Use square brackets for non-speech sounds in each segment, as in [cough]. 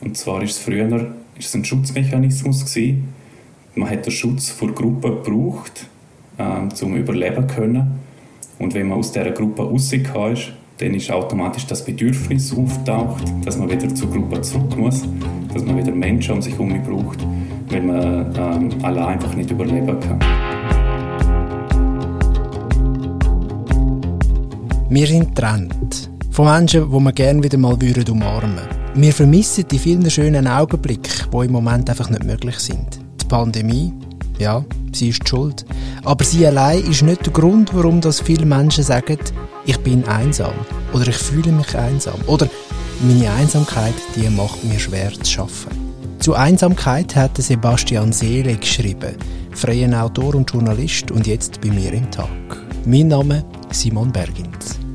Und zwar ist es früher ist es ein Schutzmechanismus gewesen. Man hat den Schutz vor Gruppen gebraucht, ähm, zum Überleben können. Und wenn man aus dieser Gruppe rausgekommen ist, dann ist automatisch das Bedürfnis auftaucht, dass man wieder zur Gruppe zurück muss, dass man wieder Menschen um sich herum braucht, weil man ähm, allein einfach nicht überleben kann. Wir sind getrennt von Menschen, die wir gerne wieder mal umarmen würden. Wir vermissen die vielen schönen Augenblicke, die im Moment einfach nicht möglich sind. Die Pandemie, ja, sie ist die schuld. Aber sie allein ist nicht der Grund, warum das viele Menschen sagen, ich bin einsam oder ich fühle mich einsam oder meine Einsamkeit, die macht mir schwer zu schaffen. Zu Einsamkeit hat Sebastian Seele geschrieben, freier Autor und Journalist und jetzt bei mir im Tag. Mein Name Simon Bergins.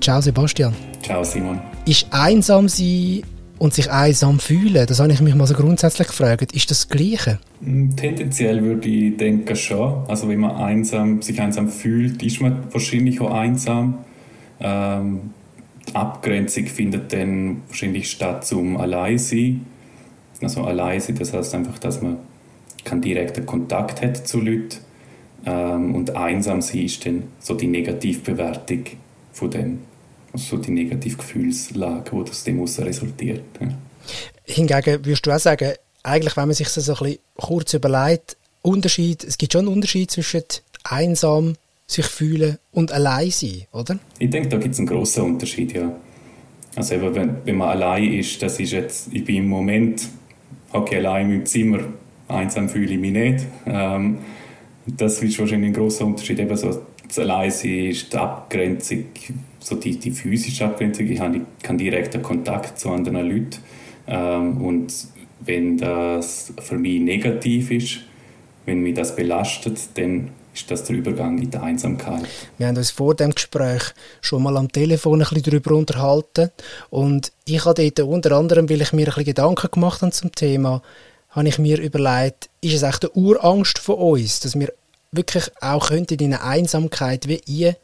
Ciao Sebastian. Ciao Simon. Ist einsam sein und sich einsam fühlen, das habe ich mich mal so grundsätzlich gefragt, ist das, das Gleiche? Hm, tendenziell würde ich denken schon. Also wenn man einsam, sich einsam fühlt, ist man wahrscheinlich auch einsam. Ähm, die Abgrenzung findet dann wahrscheinlich statt zum Alleinsein. Also Alleinsein, das heißt einfach, dass man keinen direkten Kontakt hat zu Leuten. Ähm, und einsam sein ist dann so die Negativbewertung von dem. So die Negativgefühlslage, die aus dem resultiert. Ja. Hingegen würdest du auch sagen, eigentlich, wenn man sich das so ein bisschen kurz überlegt, Unterschied, es gibt schon einen Unterschied zwischen einsam sich fühlen und allein sein, oder? Ich denke, da gibt es einen großen Unterschied, ja. Also eben, wenn, wenn man allein ist, das ist jetzt, ich bin im Moment, okay, allein im Zimmer, einsam fühle ich mich nicht. Ähm, das ist wahrscheinlich ein großer Unterschied, eben so Alleinsein ist die Abgrenzung, so die, die physische Abgrenzung. Ich habe keinen direkten Kontakt zu anderen Leuten. Ähm, und wenn das für mich negativ ist, wenn mich das belastet, dann ist das der Übergang in die Einsamkeit. Wir haben uns vor dem Gespräch schon mal am Telefon ein bisschen darüber unterhalten und ich habe dort unter anderem, weil ich mir ein bisschen Gedanken gemacht habe zum Thema, habe ich mir überlegt, ist es echt eine Urangst von uns, dass wir wirklich auch in eine Einsamkeit wie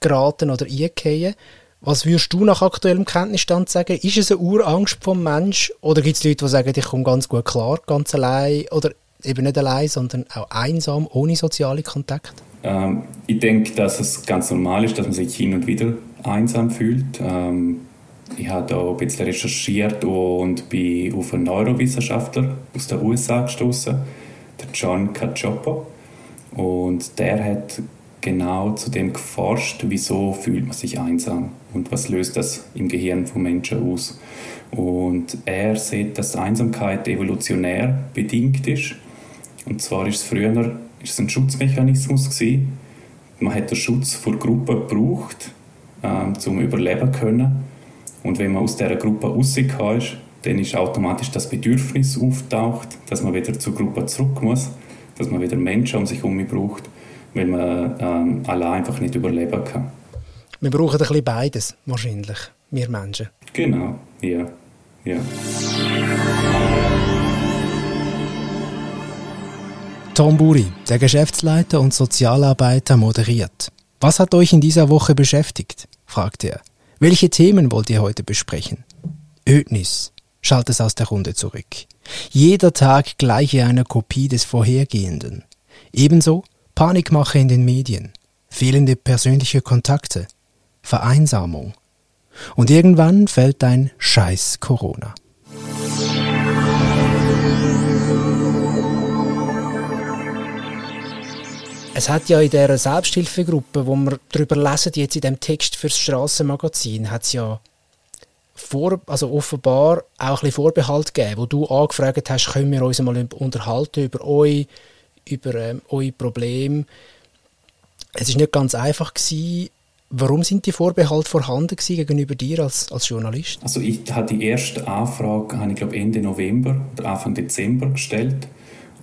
geraten oder eingehen. Was würdest du nach aktuellem Kenntnisstand sagen? Ist es eine Urangst vom Mensch oder gibt es Leute, die sagen, ich komme ganz gut klar, ganz allein oder eben nicht allein, sondern auch einsam, ohne soziale Kontakte? Ähm, ich denke, dass es ganz normal ist, dass man sich hin und wieder einsam fühlt. Ähm, ich habe da ein bisschen recherchiert und bin auf einen Neurowissenschaftler aus den USA gestoßen, der John Cacioppo. Und der hat genau zu dem geforscht, wieso fühlt man sich einsam und was löst das im Gehirn von Menschen aus. Und er sieht, dass Einsamkeit evolutionär bedingt ist. Und zwar ist es früher ist es ein Schutzmechanismus gewesen. Man hat den Schutz vor Gruppen gebraucht, ähm, zum Überleben können. Und wenn man aus dieser Gruppe rausgekommen ist, dann ist automatisch das Bedürfnis auftaucht, dass man wieder zur Gruppe zurück muss, dass man wieder Menschen um sich herum braucht weil man ähm, allein einfach nicht überleben kann. Wir brauchen ein bisschen beides, wahrscheinlich, wir Menschen. Genau, ja. ja. Tom Buri, der Geschäftsleiter und Sozialarbeiter, moderiert. Was hat euch in dieser Woche beschäftigt? fragt er. Welche Themen wollt ihr heute besprechen? Ödnis, schallt es aus der Runde zurück. Jeder Tag gleiche einer Kopie des vorhergehenden. Ebenso Panikmache in den Medien, fehlende persönliche Kontakte, Vereinsamung. Und irgendwann fällt ein Scheiß Corona. Es hat ja in dieser Selbsthilfegruppe, wo wir darüber lesen, jetzt in dem Text fürs Strassenmagazin, hat es ja vor, also offenbar auch ein bisschen Vorbehalt gegeben, wo du angefragt hast, können wir uns mal unterhalten über euch über ähm, eure Probleme. Es ist nicht ganz einfach gewesen. Warum sind die Vorbehalte vorhanden gegenüber dir als, als Journalist? Also ich hatte die erste Anfrage, habe ich glaube Ende November oder Anfang Dezember gestellt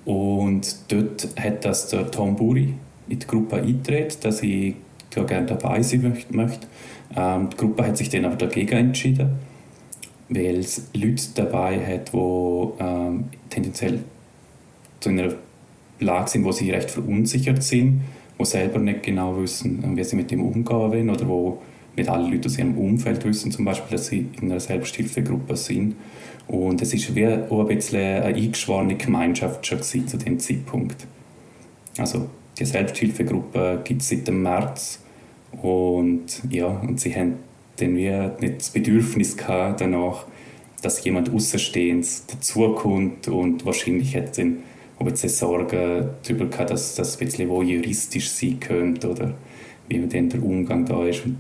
und dort hat das der Tom Buri in die Gruppe eingetreten, dass ich da gerne dabei sein möchte. Ähm, die Gruppe hat sich dann aber dagegen entschieden, weil es Leute dabei hat, die ähm, tendenziell zu einer Lage sind, wo sie recht verunsichert sind, wo selber nicht genau wissen, wie sie mit dem umgehen wollen oder wo Nicht alle Leute aus ihrem Umfeld wissen zum Beispiel, dass sie in einer Selbsthilfegruppe sind. Und es ist wie auch ein bisschen eine eingeschworene Gemeinschaft schon zu dem Zeitpunkt. Also die Selbsthilfegruppe gibt es seit dem März und ja, und sie haben dann wie nicht das Bedürfnis gehabt danach, dass jemand Außenstehendes dazukommt und wahrscheinlich hat dann ob jetzt Sorgen darüber gehabt, dass das ein bisschen wo juristisch sein könnte oder wie dann der Umgang da ist. Und,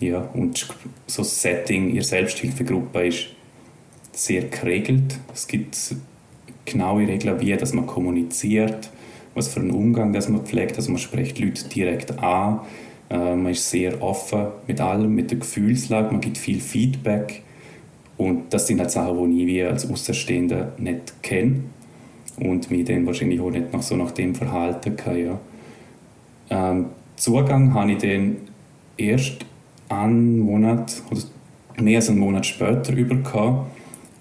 ja, und so das Setting ihrer Selbsthilfegruppe ist sehr geregelt. Es gibt genaue Regeln, wie dass man kommuniziert, was für einen Umgang dass man pflegt. Also man spricht Leute direkt an, äh, man ist sehr offen mit allem, mit der Gefühlslage, man gibt viel Feedback. Und das sind halt Sachen, die ich als Außenstehender nicht kenne und mich dann wahrscheinlich auch nicht noch so nach dem verhalten kann. Ja. Ähm, Zugang habe ich dann erst einen Monat oder mehr als einen Monat später bekommen,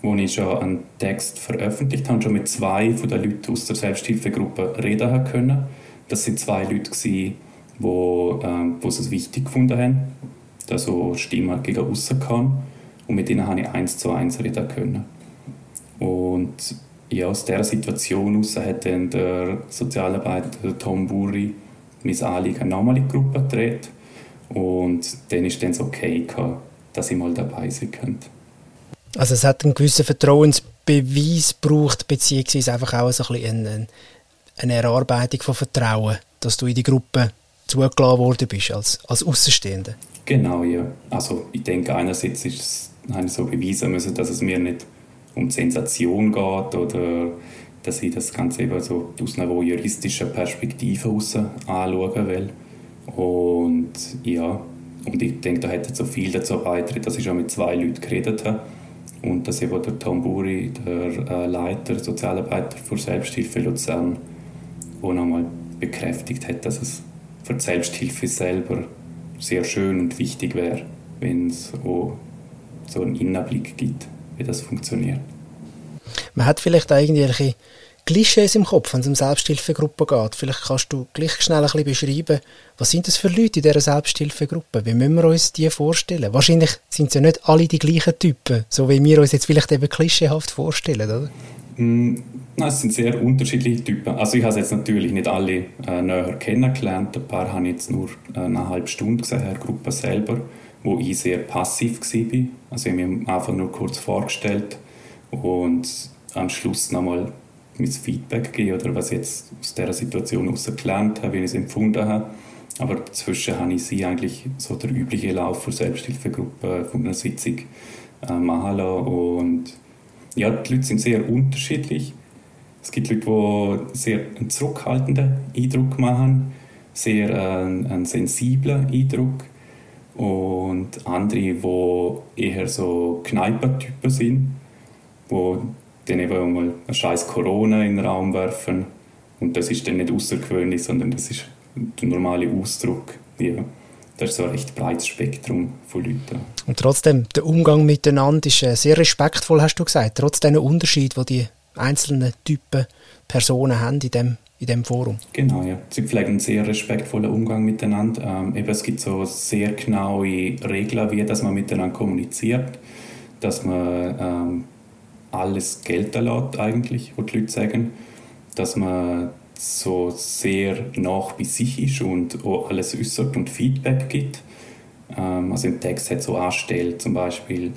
wo ich schon einen Text veröffentlicht habe, schon mit zwei von den Leuten aus der Selbsthilfegruppe reden können. Das sind zwei Leute, die wo, ähm, wo es wichtig gefunden haben, dass so Stimme gegen kann. Und mit ihnen habe ich eins zu eins reden können. Und ja, aus dieser Situation heraus hat dann der Sozialarbeiter Tom Burri mein Anliegen nochmal in die Gruppe gedreht. Und dann war dann okay, gehabt, dass ich mal dabei sein könnte. Also es hat einen gewissen Vertrauensbeweis gebraucht, beziehungsweise einfach auch so ein bisschen eine Erarbeitung von Vertrauen, dass du in die Gruppe zugelassen worden bist als, als Außenstehender. Genau, ja. Also ich denke, einerseits ist es, habe ich so beweisen müssen, dass es mir nicht um Sensation geht oder dass ich das Ganze eben so aus einer juristischen Perspektive heraus anschauen will. Und ja, und ich denke, da hätte so viel dazu beigetragen, dass ich schon mit zwei Leuten geredet habe. Und dass eben der Tom Buri, der äh, Leiter, Sozialarbeiter für Selbsthilfe Luzern, auch nochmal bekräftigt hat, dass es für die Selbsthilfe selber sehr schön und wichtig wäre, wenn es auch so einen Innenblick gibt, wie das funktioniert. Man hat vielleicht irgendwelche Klischees im Kopf, wenn es um Selbsthilfegruppen geht. Vielleicht kannst du gleich schnell ein bisschen beschreiben, was sind das für Leute in dieser Selbsthilfegruppe? Wie müssen wir uns die vorstellen? Wahrscheinlich sind es ja nicht alle die gleichen Typen, so wie wir uns jetzt vielleicht eben klischeehaft vorstellen, oder? Mm, es sind sehr unterschiedliche Typen. Also ich habe jetzt natürlich nicht alle äh, näher kennengelernt. Ein paar habe ich jetzt nur äh, eine halbe Stunde gesehen, der Gruppe selber, wo ich sehr passiv war. Also ich habe mich einfach nur kurz vorgestellt und am Schluss nochmal mein Feedback geben oder was ich jetzt aus dieser Situation gelernt habe, wie ich es empfunden habe. Aber dazwischen habe ich sie eigentlich so der übliche Lauf der Selbsthilfegruppe von einer Sitzung äh, machen lassen. Und ja, die Leute sind sehr unterschiedlich. Es gibt Leute, die sehr einen zurückhaltenden Eindruck machen, sehr äh, einen sensiblen Eindruck. Und andere, die eher so Kneipertypen sind, die dann eben mal ein scheiß Corona in den Raum werfen. Und das ist dann nicht außergewöhnlich, sondern das ist der normale Ausdruck. Ja. Das ist so ein recht breites Spektrum von Leuten. Und trotzdem, der Umgang miteinander ist äh, sehr respektvoll, hast du gesagt, trotz diesen Unterschied, die die einzelnen Typen Personen haben in dem, in dem Forum. Genau, ja. Sie pflegen einen sehr respektvollen Umgang miteinander. Ähm, eben, es gibt so sehr genaue Regeln, wie dass man miteinander kommuniziert, dass man ähm, alles gelten lässt, eigentlich, was die Leute sagen. Dass man so sehr nach bei sich ist und auch alles äußert und Feedback gibt. Ähm, also im Text hat so anstellt zum Beispiel,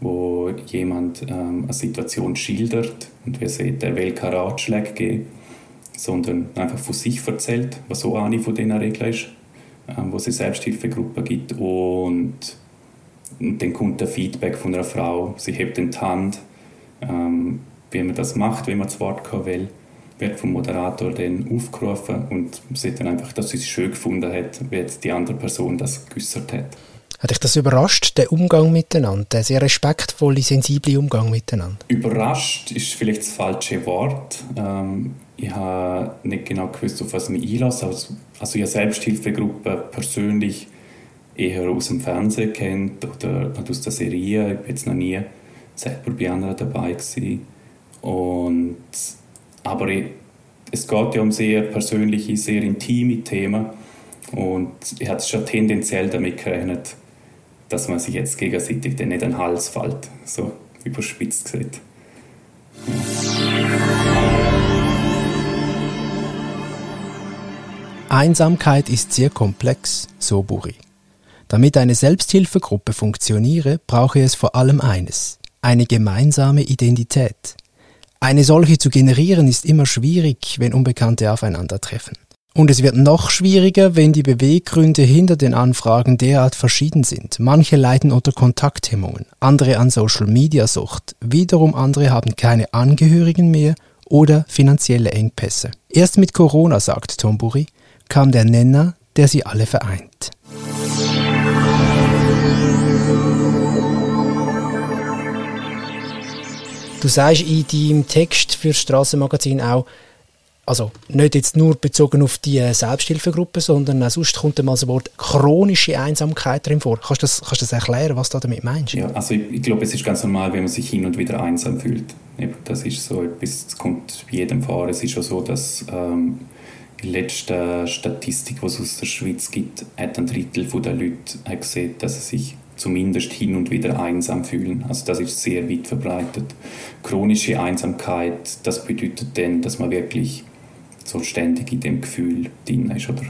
wo jemand ähm, eine Situation schildert und wir sehen, der will keine Ratschläge geben, sondern einfach von sich erzählt, was so eine von diesen Regeln ist, ähm, wo es eine Selbsthilfegruppe gibt und, und dann kommt der Feedback von einer Frau, sie hebt die Hand ähm, wie man das macht, wenn man das Wort kommen will, wird vom Moderator dann aufgerufen und sieht dann einfach, dass sie es schön gefunden hat, wie jetzt die andere Person das geäußert hat. Hat dich das überrascht, der Umgang miteinander, der sehr respektvolle, sensible Umgang miteinander? Überrascht ist vielleicht das falsche Wort. Ähm, ich habe nicht genau gewusst, auf was ich mich einlasse. Also, also ich habe Selbsthilfegruppe persönlich eher aus dem Fernsehen kennt oder aus der Serie. Ich bin jetzt noch nie selber bei anderen dabei gewesen. Und, aber es geht ja um sehr persönliche, sehr intime Themen und ich hatte schon tendenziell damit gerechnet, dass man sich jetzt gegenseitig dann nicht den Hals fällt, so überspitzt gesagt. Einsamkeit ist sehr komplex, so Buri. Damit eine Selbsthilfegruppe funktioniere, brauche es vor allem eines, eine gemeinsame Identität. Eine solche zu generieren ist immer schwierig, wenn Unbekannte aufeinandertreffen. Und es wird noch schwieriger, wenn die Beweggründe hinter den Anfragen derart verschieden sind. Manche leiden unter Kontakthemmungen, andere an Social-Media-Sucht, wiederum andere haben keine Angehörigen mehr oder finanzielle Engpässe. Erst mit Corona, sagt Tomburi, kam der Nenner, der sie alle vereint. Du sagst in deinem Text für das Strassenmagazin auch, also nicht jetzt nur bezogen auf die Selbsthilfegruppe, sondern auch sonst kommt mal das Wort chronische Einsamkeit drin vor. Kannst du das, kannst das erklären, was du damit meinst? Ja, also ich, ich, glaube, es ist ganz normal, wenn man sich hin und wieder einsam fühlt. Das ist so etwas, das kommt jedem vor. Es ist schon so, dass ähm, die letzte Statistik, die es aus der Schweiz gibt, hat ein Drittel der Leute gesehen, dass sie sich zumindest hin und wieder einsam fühlen. Also das ist sehr weit verbreitet. Chronische Einsamkeit, das bedeutet dann, dass man wirklich so ständig in dem Gefühl drin ist oder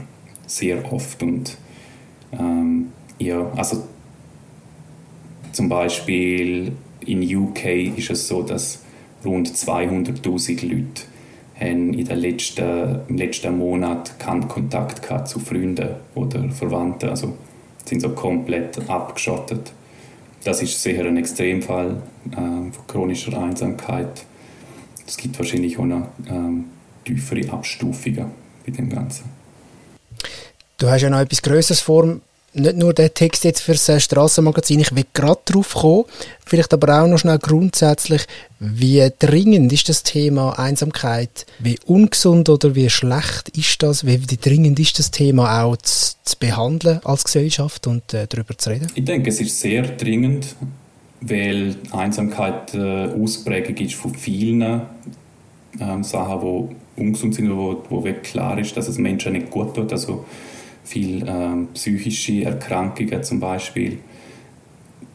sehr oft und ähm, ja, also zum Beispiel in UK ist es so, dass rund 200.000 Leute haben in den letzten, im letzten Monat keinen Kontakt gehabt zu Freunden oder Verwandten, also sind so komplett abgeschottet. Das ist sicher ein Extremfall äh, von chronischer Einsamkeit. Es gibt wahrscheinlich auch noch ähm, tiefere Abstufungen bei dem Ganzen. Du hast ja noch etwas Größeres vor, nicht nur der Text jetzt für das Strassenmagazin, ich will gerade drauf kommen, vielleicht aber auch noch schnell grundsätzlich, wie dringend ist das Thema Einsamkeit, wie ungesund oder wie schlecht ist das, wie dringend ist das Thema auch zu, zu behandeln als Gesellschaft und äh, darüber zu reden? Ich denke, es ist sehr dringend, weil Einsamkeit äh, Ausprägung ist von vielen ähm, Sachen, die ungesund sind, wo, wo klar ist, dass es Menschen nicht gut tut. Also viele ähm, psychische Erkrankungen zum Beispiel.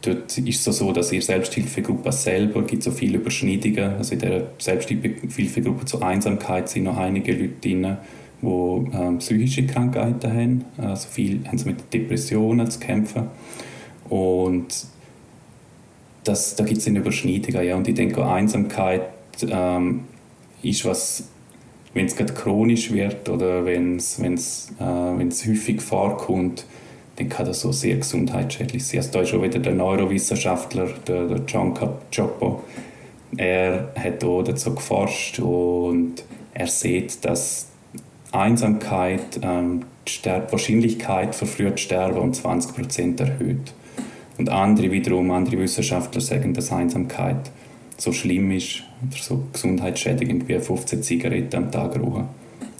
Dort ist es so, dass in der Selbsthilfegruppe selber gibt so viele Überschneidungen. Also in der Selbsthilfegruppe zur Einsamkeit sind noch einige Leute drin, die ähm, psychische Krankheiten haben. Also viele haben mit Depressionen zu kämpfen. Und das, da gibt es eine Überschneidung. Ja. Und ich denke, Einsamkeit ähm, ist was, wenn es gerade chronisch wird oder wenn es äh, häufig vorkommt, dann kann das so sehr gesundheitsschädlich sein. Also da ist auch wieder der Neurowissenschaftler, der, der John Capoccioppo, er hat auch dazu geforscht und er sieht, dass Einsamkeit ähm, die Wahrscheinlichkeit für frühes Sterben um 20% erhöht. Und andere wiederum, andere Wissenschaftler sagen, dass Einsamkeit so schlimm ist oder so gesundheitsschädigend wie 15 Zigaretten am Tag rauchen.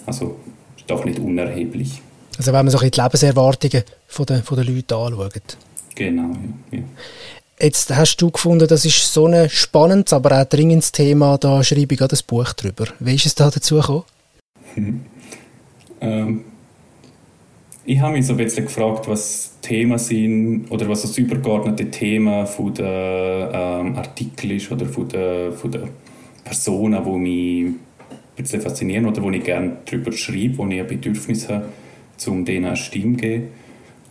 Also ist doch nicht unerheblich. Also wenn man so die Lebenserwartungen von den, von den Leuten anschaut. Genau, ja, ja. Jetzt hast du gefunden, das ist so ein spannendes, aber auch dringendes Thema, da schreibe ich gerade ein Buch drüber. Wie ist es da dazu gekommen? [laughs] ähm, ich habe mich so ein bisschen gefragt, was Themen sind oder was das übergeordnete Thema von der ähm, Artikel ist oder von der, von der Personen, die mich ein bisschen faszinieren oder wo ich gerne darüber schreibe, wo ich ein Bedürfnis habe, um denen eine Stimme zu geben.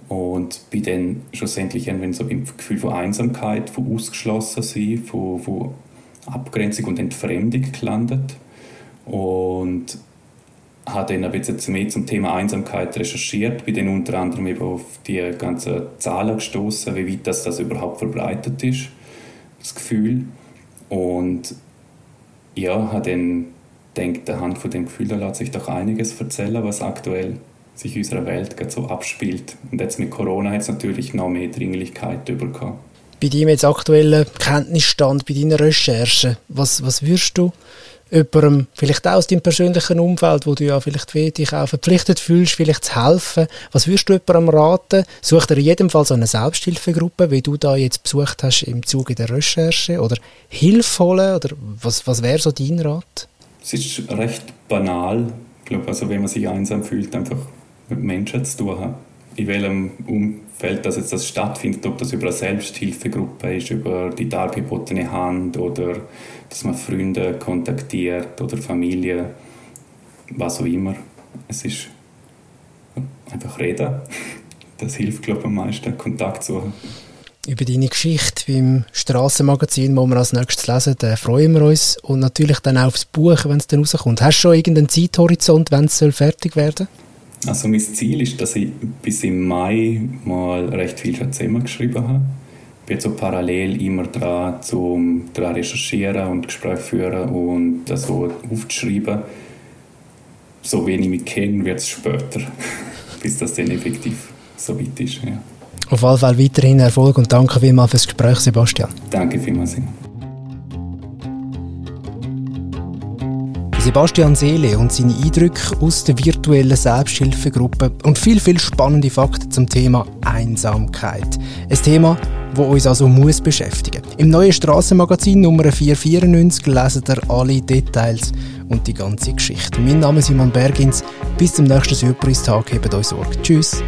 Und bin dann schlussendlich wenn so beim Gefühl von Einsamkeit, von Ausgeschlossensein, von, von Abgrenzung und Entfremdung gelandet. Und habe dann ein bisschen mehr zum Thema Einsamkeit recherchiert, bin dann unter anderem eben auf die ganzen Zahlen gestoßen, wie weit das, das überhaupt verbreitet ist, das Gefühl. Und ja, habe dann gedacht, anhand von dem Gefühl, da lässt sich doch einiges erzählen, was aktuell sich in unserer Welt gerade so abspielt. Und jetzt mit Corona hat es natürlich noch mehr Dringlichkeit bekommen. Bei deinem jetzt aktuellen Kenntnisstand, bei deiner Recherche, was, was würdest du jemandem, vielleicht auch aus deinem persönlichen Umfeld, wo du ja vielleicht dich auch verpflichtet fühlst, vielleicht zu helfen. Was würdest du jemandem raten? Such dir in jedem Fall so eine Selbsthilfegruppe, wie du da jetzt besucht hast im Zuge der Recherche oder Hilfe holen oder was, was wäre so dein Rat? Es ist recht banal, ich glaube, also wenn man sich einsam fühlt, einfach mit Menschen zu tun haben. In welchem Feld, dass jetzt das stattfindet, ob das über eine Selbsthilfegruppe ist, über die dargebotene Hand oder dass man Freunde kontaktiert oder Familie, was auch immer. Es ist einfach reden. [laughs] Das hilft, glaube ich, am meisten, Kontakt suchen. Über deine Geschichte beim Strassenmagazin, wo wir als nächstes lesen, da freuen wir uns. Und natürlich dann auch aufs Buch, wenn es dann rauskommt. Hast du schon irgendeinen Zeithorizont, wenn es fertig werden soll? Also mein Ziel ist, dass ich bis im Mai mal recht viel schon zusammengeschrieben habe. Ich bin so parallel immer dran, zum dran recherchieren und Gespräche führen und das so aufzuschreiben. So wenig ich mich kenne, wird es später, [laughs] bis das dann effektiv so weit ist. Ja. Auf jeden Fall weiterhin Erfolg und danke vielmals fürs Gespräch, Sebastian. Danke vielmals. Sebastian Seele und seine Eindrücke aus der virtuellen Selbsthilfegruppe und viel, viel spannende Fakten zum Thema Einsamkeit. Ein Thema, das uns also muss beschäftigen. Im neuen Strassenmagazin Nummer 494 lesen ihr alle Details und die ganze Geschichte. Mein Name ist Simon Bergins. Bis zum nächsten Surprise-Tag. Hebt euch Sorge. Tschüss.